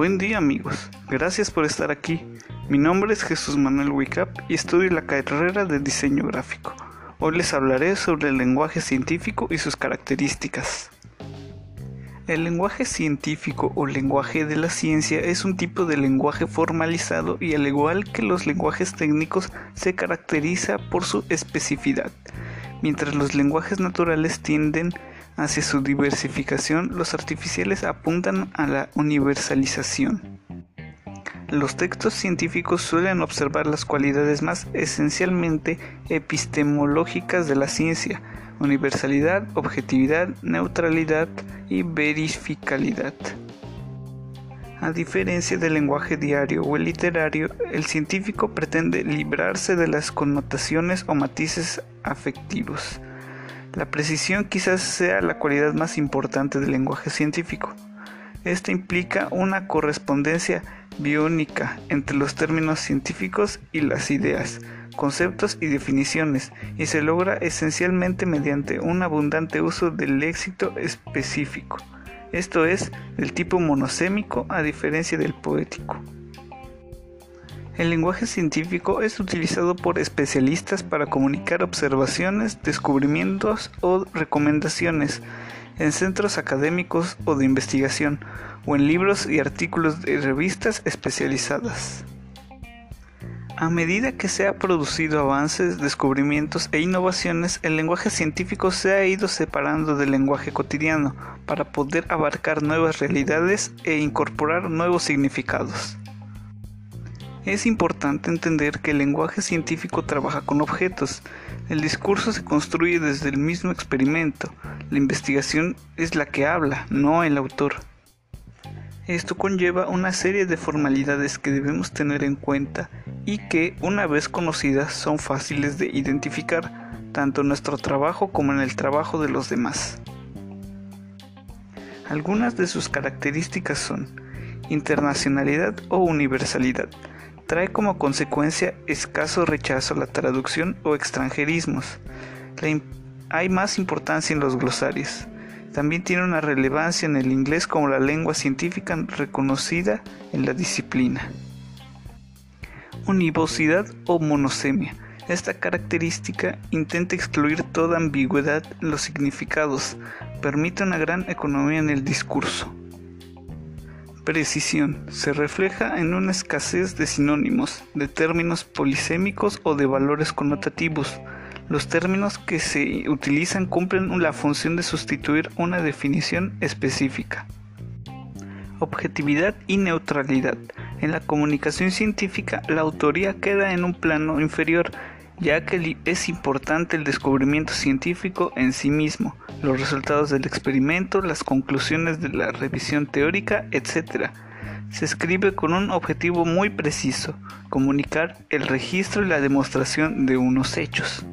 Buen día amigos, gracias por estar aquí. Mi nombre es Jesús Manuel Wicap y estudio la carrera de diseño gráfico. Hoy les hablaré sobre el lenguaje científico y sus características. El lenguaje científico o lenguaje de la ciencia es un tipo de lenguaje formalizado y al igual que los lenguajes técnicos se caracteriza por su especificidad. Mientras los lenguajes naturales tienden hacia su diversificación, los artificiales apuntan a la universalización. Los textos científicos suelen observar las cualidades más esencialmente epistemológicas de la ciencia, universalidad, objetividad, neutralidad y verificabilidad. A diferencia del lenguaje diario o el literario, el científico pretende librarse de las connotaciones o matices afectivos. La precisión quizás sea la cualidad más importante del lenguaje científico. Esto implica una correspondencia biónica entre los términos científicos y las ideas, conceptos y definiciones, y se logra esencialmente mediante un abundante uso del léxico específico, esto es, del tipo monosémico a diferencia del poético. El lenguaje científico es utilizado por especialistas para comunicar observaciones, descubrimientos o recomendaciones en centros académicos o de investigación, o en libros y artículos de revistas especializadas. A medida que se han producido avances, descubrimientos e innovaciones, el lenguaje científico se ha ido separando del lenguaje cotidiano para poder abarcar nuevas realidades e incorporar nuevos significados. Es importante entender que el lenguaje científico trabaja con objetos. El discurso se construye desde el mismo experimento. La investigación es la que habla, no el autor. Esto conlleva una serie de formalidades que debemos tener en cuenta y que, una vez conocidas, son fáciles de identificar, tanto en nuestro trabajo como en el trabajo de los demás. Algunas de sus características son internacionalidad o universalidad trae como consecuencia escaso rechazo a la traducción o extranjerismos. hay más importancia en los glosarios. También tiene una relevancia en el inglés como la lengua científica reconocida en la disciplina. Univocidad o monosemia. Esta característica intenta excluir toda ambigüedad en los significados, permite una gran economía en el discurso. Precisión se refleja en una escasez de sinónimos, de términos polisémicos o de valores connotativos. Los términos que se utilizan cumplen la función de sustituir una definición específica. Objetividad y neutralidad. En la comunicación científica, la autoría queda en un plano inferior, ya que es importante el descubrimiento científico en sí mismo, los resultados del experimento, las conclusiones de la revisión teórica, etc. Se escribe con un objetivo muy preciso, comunicar el registro y la demostración de unos hechos.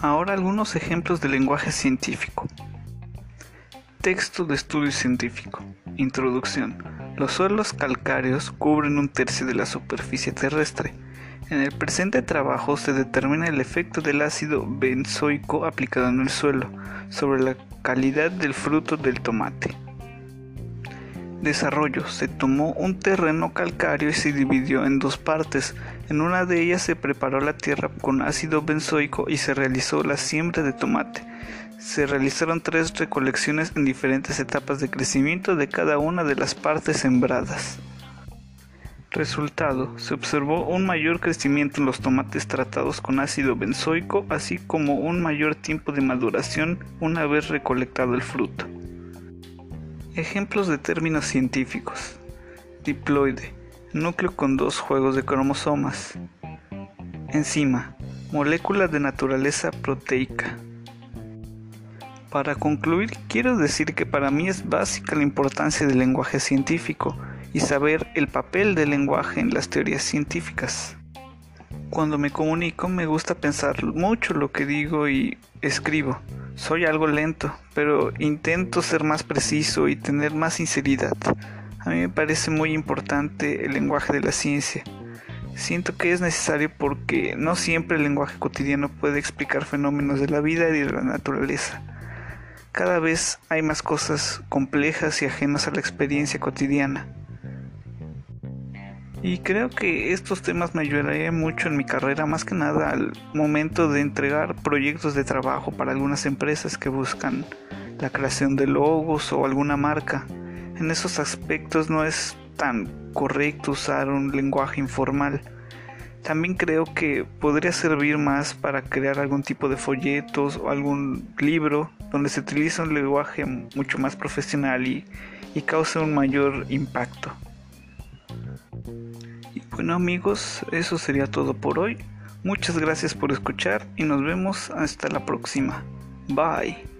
Ahora algunos ejemplos de lenguaje científico. Texto de estudio científico. Introducción. Los suelos calcáreos cubren un tercio de la superficie terrestre. En el presente trabajo se determina el efecto del ácido benzoico aplicado en el suelo sobre la calidad del fruto del tomate. Desarrollo. Se tomó un terreno calcáreo y se dividió en dos partes. En una de ellas se preparó la tierra con ácido benzoico y se realizó la siembra de tomate. Se realizaron tres recolecciones en diferentes etapas de crecimiento de cada una de las partes sembradas. Resultado, se observó un mayor crecimiento en los tomates tratados con ácido benzoico, así como un mayor tiempo de maduración una vez recolectado el fruto. Ejemplos de términos científicos. Diploide, núcleo con dos juegos de cromosomas. Enzima, molécula de naturaleza proteica. Para concluir, quiero decir que para mí es básica la importancia del lenguaje científico, y saber el papel del lenguaje en las teorías científicas. Cuando me comunico me gusta pensar mucho lo que digo y escribo. Soy algo lento, pero intento ser más preciso y tener más sinceridad. A mí me parece muy importante el lenguaje de la ciencia. Siento que es necesario porque no siempre el lenguaje cotidiano puede explicar fenómenos de la vida y de la naturaleza. cada vez hay más cosas complejas y ajenas a la experiencia cotidiana. Y creo que estos temas me ayudarían mucho en mi carrera, más que nada al momento de entregar proyectos de trabajo para algunas empresas que buscan la creación de logos o alguna marca. En esos aspectos no es tan correcto usar un lenguaje informal. También creo que podría servir más para crear algún tipo de folletos o algún libro donde se utilice un lenguaje mucho más profesional y, y cause un mayor impacto. Bueno amigos, eso sería todo por hoy. Muchas gracias por escuchar y nos vemos hasta la próxima. Bye.